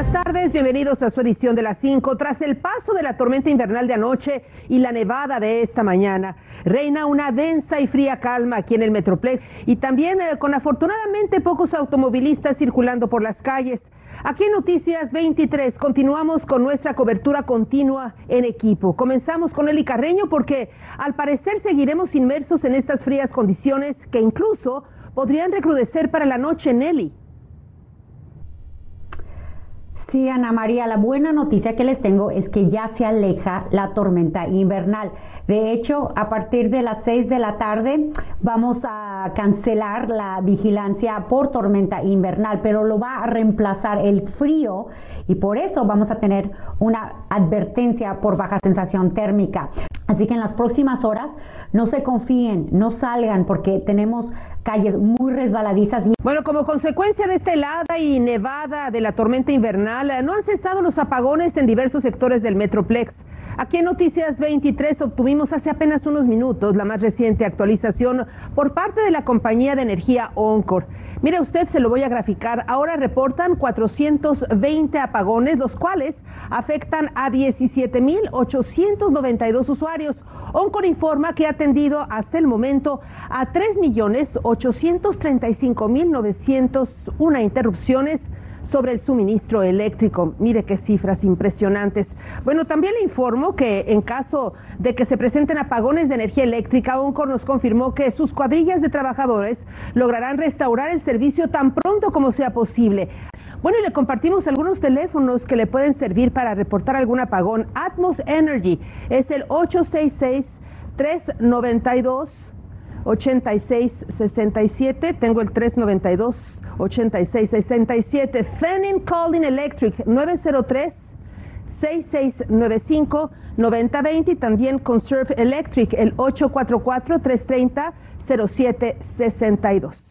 Buenas tardes, bienvenidos a su edición de las 5. Tras el paso de la tormenta invernal de anoche y la nevada de esta mañana, reina una densa y fría calma aquí en el Metroplex y también eh, con afortunadamente pocos automovilistas circulando por las calles. Aquí en Noticias 23 continuamos con nuestra cobertura continua en equipo. Comenzamos con Eli Carreño porque al parecer seguiremos inmersos en estas frías condiciones que incluso podrían recrudecer para la noche, Nelly. Sí, Ana María, la buena noticia que les tengo es que ya se aleja la tormenta invernal. De hecho, a partir de las 6 de la tarde vamos a cancelar la vigilancia por tormenta invernal, pero lo va a reemplazar el frío y por eso vamos a tener una advertencia por baja sensación térmica. Así que en las próximas horas no se confíen, no salgan porque tenemos calles muy resbaladizas. Bueno, como consecuencia de esta helada y nevada de la tormenta invernal, no han cesado los apagones en diversos sectores del Metroplex. Aquí en Noticias 23 obtuvimos hace apenas unos minutos la más reciente actualización por parte de la compañía de energía Oncor. Mire usted, se lo voy a graficar. Ahora reportan 420 apagones, los cuales afectan a 17.892 usuarios. Oncor informa que ha atendido hasta el momento a 3.835.901 interrupciones sobre el suministro eléctrico. Mire qué cifras impresionantes. Bueno, también le informo que en caso de que se presenten apagones de energía eléctrica, Oncor nos confirmó que sus cuadrillas de trabajadores lograrán restaurar el servicio tan pronto como sea posible. Bueno, y le compartimos algunos teléfonos que le pueden servir para reportar algún apagón. Atmos Energy es el 866 392 8667. Tengo el 392 8667. Fanning Calling Electric 903 6695 9020 y también Conserve Electric el 844 330 0762.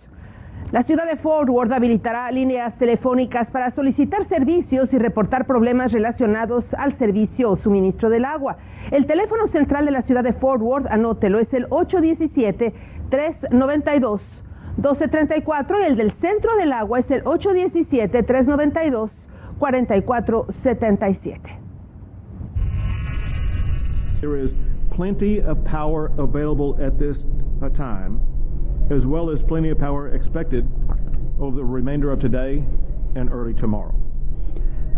La ciudad de Fort Worth habilitará líneas telefónicas para solicitar servicios y reportar problemas relacionados al servicio o suministro del agua. El teléfono central de la ciudad de Fort Worth, anótelo, es el 817 392 1234 y el del centro del agua es el 817-392-4477. There is plenty of power available at as well as plenty of power expected over the remainder of today and early tomorrow.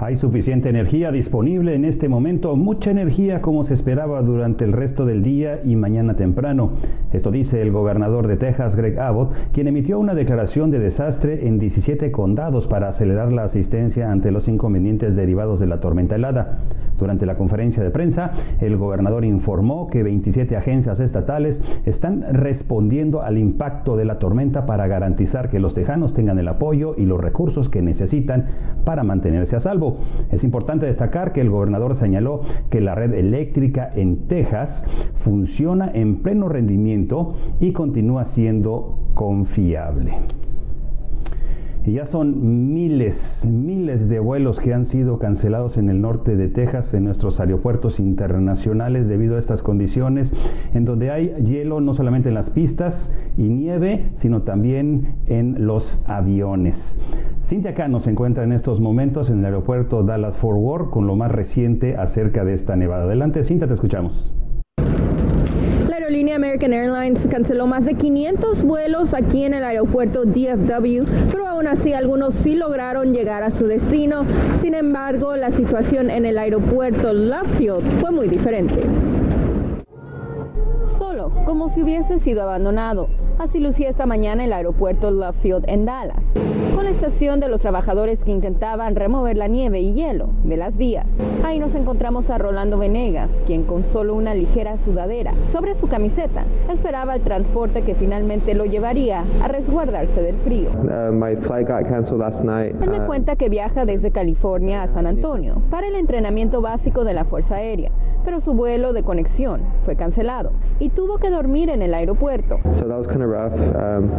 Hay suficiente energía disponible en este momento, mucha energía como se esperaba durante el resto del día y mañana temprano. Esto dice el gobernador de Texas, Greg Abbott, quien emitió una declaración de desastre en 17 condados para acelerar la asistencia ante los inconvenientes derivados de la tormenta helada. Durante la conferencia de prensa, el gobernador informó que 27 agencias estatales están respondiendo al impacto de la tormenta para garantizar que los tejanos tengan el apoyo y los recursos que necesitan para mantenerse a salvo. Es importante destacar que el gobernador señaló que la red eléctrica en Texas funciona en pleno rendimiento y continúa siendo confiable. Y ya son miles, miles de vuelos que han sido cancelados en el norte de Texas, en nuestros aeropuertos internacionales, debido a estas condiciones, en donde hay hielo no solamente en las pistas y nieve, sino también en los aviones. Cintia acá nos encuentra en estos momentos en el aeropuerto Dallas Fort Worth con lo más reciente acerca de esta nevada. Adelante, Cintia, te escuchamos. La aerolínea American Airlines canceló más de 500 vuelos aquí en el aeropuerto DFW, pero aún así algunos sí lograron llegar a su destino. Sin embargo, la situación en el aeropuerto Love Field fue muy diferente. Solo, como si hubiese sido abandonado. Así lucía esta mañana el aeropuerto Love Field en Dallas, con la excepción de los trabajadores que intentaban remover la nieve y hielo de las vías. Ahí nos encontramos a Rolando Venegas, quien con solo una ligera sudadera sobre su camiseta esperaba el transporte que finalmente lo llevaría a resguardarse del frío. Uh, my flight got canceled last night. Él me Uh, cuenta que viaja desde California a San Antonio para el entrenamiento básico de la Fuerza Aérea, pero su vuelo de conexión fue cancelado y tuvo que dormir en el aeropuerto. so that was kind of rough. Um,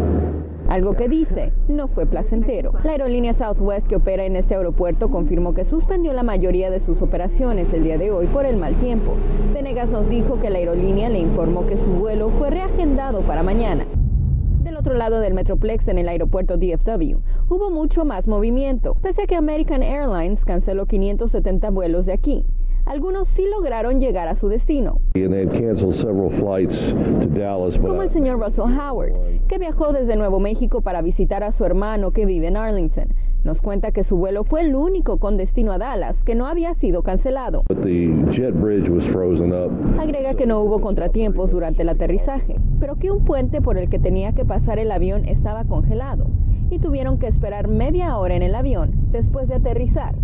algo que dice no fue placentero. La aerolínea Southwest que opera en este aeropuerto confirmó que suspendió la mayoría de sus operaciones el día de hoy por el mal tiempo. Venegas nos dijo que la aerolínea le informó que su vuelo fue reagendado para mañana. Del otro lado del Metroplex en el aeropuerto DFW, hubo mucho más movimiento, pese a que American Airlines canceló 570 vuelos de aquí. Algunos sí lograron llegar a su destino. Como el señor Russell Howard, que viajó desde Nuevo México para visitar a su hermano que vive en Arlington. Nos cuenta que su vuelo fue el único con destino a Dallas que no había sido cancelado. Agrega que no hubo contratiempos durante el aterrizaje, pero que un puente por el que tenía que pasar el avión estaba congelado y tuvieron que esperar media hora en el avión después de aterrizar.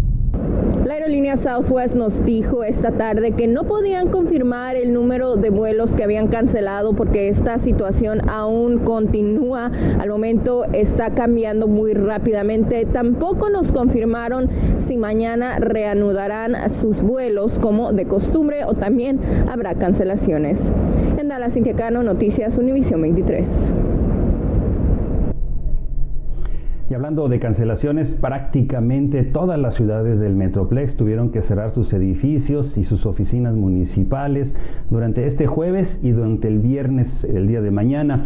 La aerolínea Southwest nos dijo esta tarde que no podían confirmar el número de vuelos que habían cancelado porque esta situación aún continúa. Al momento está cambiando muy rápidamente. Tampoco nos confirmaron si mañana reanudarán sus vuelos como de costumbre o también habrá cancelaciones. En Dallas, Inquiacano, Noticias Univision 23. Y hablando de cancelaciones, prácticamente todas las ciudades del Metroplex tuvieron que cerrar sus edificios y sus oficinas municipales durante este jueves y durante el viernes, el día de mañana.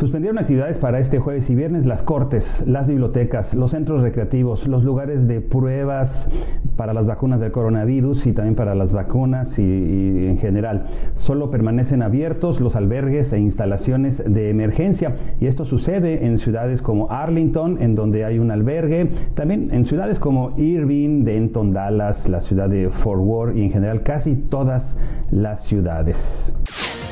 Suspendieron actividades para este jueves y viernes las cortes, las bibliotecas, los centros recreativos, los lugares de pruebas para las vacunas del coronavirus y también para las vacunas y, y, en general. Solo permanecen abiertos los albergues e instalaciones de emergencia y esto sucede en ciudades como Arlington, en donde hay un albergue, también en ciudades como Irving, Denton, Dallas, la ciudad de Fort Worth y en general casi todas las ciudades.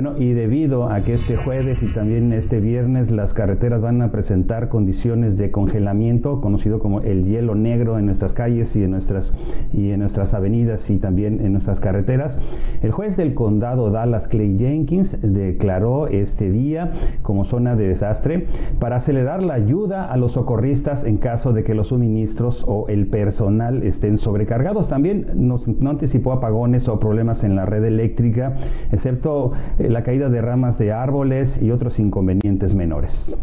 Bueno, y debido a que este jueves y también este viernes las carreteras van a presentar condiciones de congelamiento, conocido como el hielo negro en nuestras calles y en nuestras, y en nuestras avenidas y también en nuestras carreteras, el juez del condado Dallas Clay Jenkins declaró este día como zona de desastre para acelerar la ayuda a los socorristas en caso de que los suministros o el personal estén sobrecargados. También nos, no anticipó apagones o problemas en la red eléctrica, excepto la caída de ramas de árboles y otros inconvenientes menores.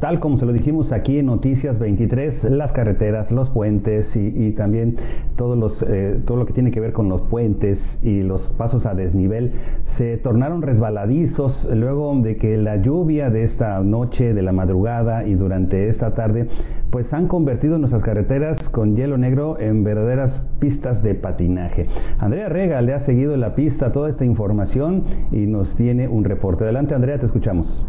Tal como se lo dijimos aquí en Noticias 23, las carreteras, los puentes y, también todos los, eh, todo lo que tiene que ver con los puentes y los pasos a desnivel se tornaron resbaladizos luego de que la lluvia de esta noche, de la madrugada y durante esta tarde, pues han convertido nuestras carreteras con hielo negro en verdaderas pistas de patinaje. Andrea Rega le ha seguido la pista toda esta información y nos tiene un reporte. Adelante Andrea, te escuchamos.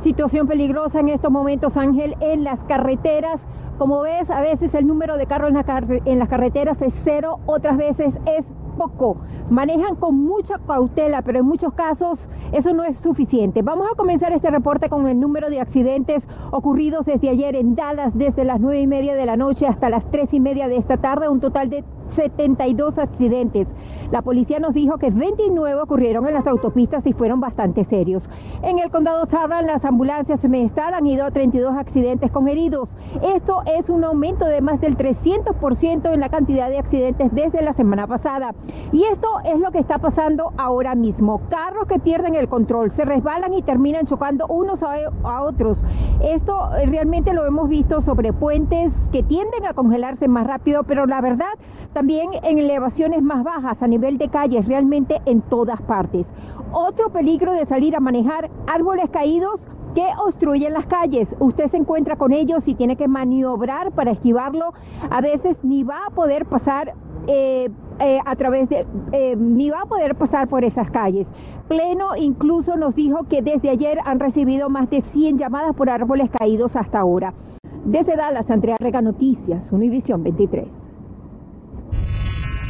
Situación peligrosa en estos momentos, Ángel, en las carreteras. Como ves, a veces el número de carros en, las carreteras es cero, otras veces es poco. Manejan con mucha cautela, pero en muchos casos eso no es suficiente. Vamos a comenzar este reporte con el número de accidentes ocurridos desde ayer en Dallas, desde las nueve y media de la noche hasta las tres y media de esta tarde, un total de 72 accidentes. La policía nos dijo que 29 ocurrieron en las autopistas y fueron bastante serios. En el condado Charlotte, las ambulancias Semestar han ido a 32 accidentes con heridos. Esto es un aumento de más del 300% en la cantidad de accidentes desde la semana pasada. Y esto es lo que está pasando ahora mismo. Carros que pierden el control, se resbalan y terminan chocando unos a, a otros. Esto realmente lo hemos visto sobre puentes que tienden a congelarse más rápido, pero la verdad también en elevaciones más bajas a nivel de calles, realmente en todas partes. Otro peligro de salir a manejar, árboles caídos que obstruyen las calles. Usted se encuentra con ellos y tiene que maniobrar para esquivarlo. A veces ni va a poder pasar eh, eh, a través de, eh, ni va a poder pasar por esas calles. Pleno incluso nos dijo que desde ayer han recibido más de 100 llamadas por árboles caídos hasta ahora. Desde Dallas, Andrea Rega Noticias, Univisión 23.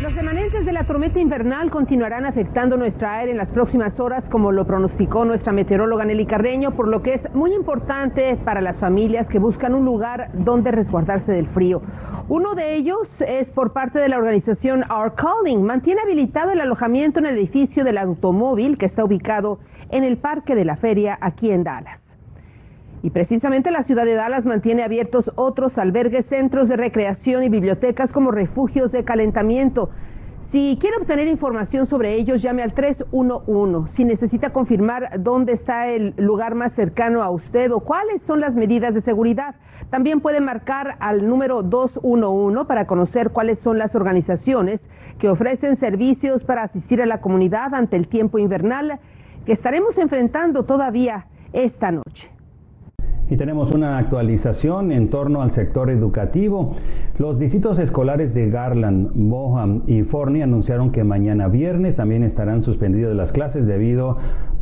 Los remanentes de la tormenta invernal continuarán afectando nuestra aire en las próximas horas, como lo pronosticó nuestra meteoróloga Nelly Carreño, por lo que es muy importante para las familias que buscan un lugar donde resguardarse del frío. Uno de ellos es por parte de la organización Our Calling. Mantiene habilitado el alojamiento en el edificio del automóvil que está ubicado en el Parque de la Feria aquí en Dallas. Y precisamente la ciudad de Dallas mantiene abiertos otros albergues, centros de recreación y bibliotecas como refugios de calentamiento. Si quiere obtener información sobre ellos, llame al 311. Si necesita confirmar dónde está el lugar más cercano a usted o cuáles son las medidas de seguridad, también puede marcar al número 211 para conocer cuáles son las organizaciones que ofrecen servicios para asistir a la comunidad ante el tiempo invernal que estaremos enfrentando todavía esta noche. Y tenemos una actualización en torno al sector educativo. Los distritos escolares de Garland, Boham y Forney anunciaron que mañana viernes también estarán suspendidas las clases debido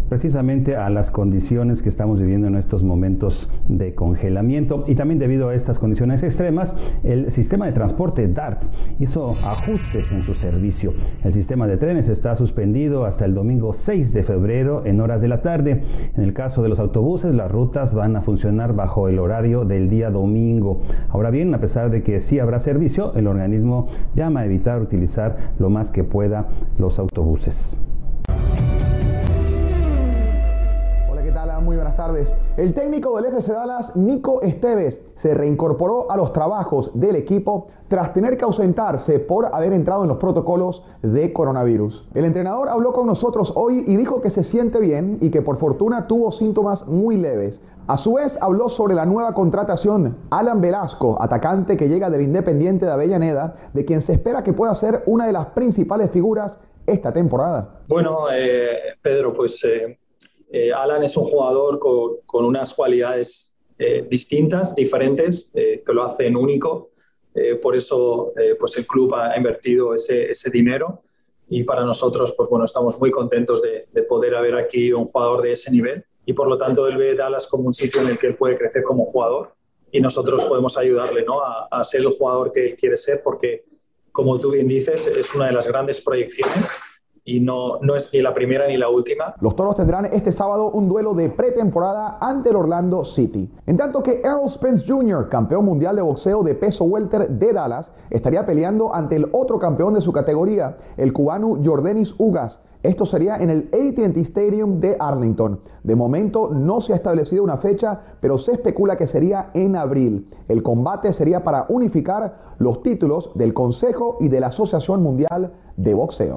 precisamente a las condiciones que estamos viviendo en estos momentos de congelamiento y también debido a estas condiciones extremas, el sistema de transporte DART hizo ajustes en su servicio. El sistema de trenes está suspendido hasta el domingo 6 de febrero en horas de la tarde. En el caso de los autobuses, las rutas van a funcionar bajo el horario del día domingo. Ahora bien, a pesar de que sí habrá servicio, el organismo llama a evitar utilizar lo más que pueda los autobuses. El técnico del FC Dallas, Nico Esteves, se reincorporó a los trabajos del equipo tras tener que ausentarse por haber entrado en los protocolos de coronavirus. El entrenador habló con nosotros hoy y dijo que se siente bien y que por fortuna tuvo síntomas muy leves. A su vez habló sobre la nueva contratación, Alan Velasco, atacante que llega del Independiente de Avellaneda, de quien se espera que pueda ser una de las principales figuras esta temporada. Bueno, eh, Pedro, pues eh, eh, Alan es un jugador con, unas cualidades eh, distintas, diferentes, eh, que lo hacen único. por eso pues el club ha invertido ese, dinero y para nosotros pues bueno, estamos muy contentos de, poder haber aquí un jugador de ese nivel y por lo tanto él ve Dallas como un sitio en el que él puede crecer como jugador y nosotros podemos ayudarle ¿no? a, a ser el jugador que él quiere ser porque como tú bien dices es una de las grandes proyecciones y no, es ni la primera ni la última. Los Toros tendrán este sábado un duelo de pretemporada ante el Orlando City. En tanto que Errol Spence Jr., campeón mundial de boxeo de peso welter de Dallas, estaría peleando ante el otro campeón de su categoría, el cubano Jordanis Ugas. Esto sería en el ATT Stadium de Arlington. De momento no se ha establecido una fecha, pero se especula que sería en abril. El combate sería para unificar los títulos del Consejo y de la Asociación Mundial de Boxeo.